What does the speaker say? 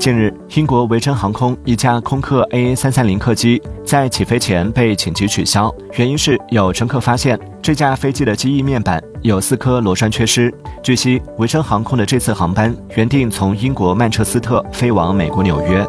近日，英国维珍航空一架空客 A330 客机在起飞前被紧急取消，原因是有乘客发现这架飞机的机翼面板有四颗螺栓缺失。据悉，维珍航空的这次航班原定从英国曼彻斯特飞往美国纽约。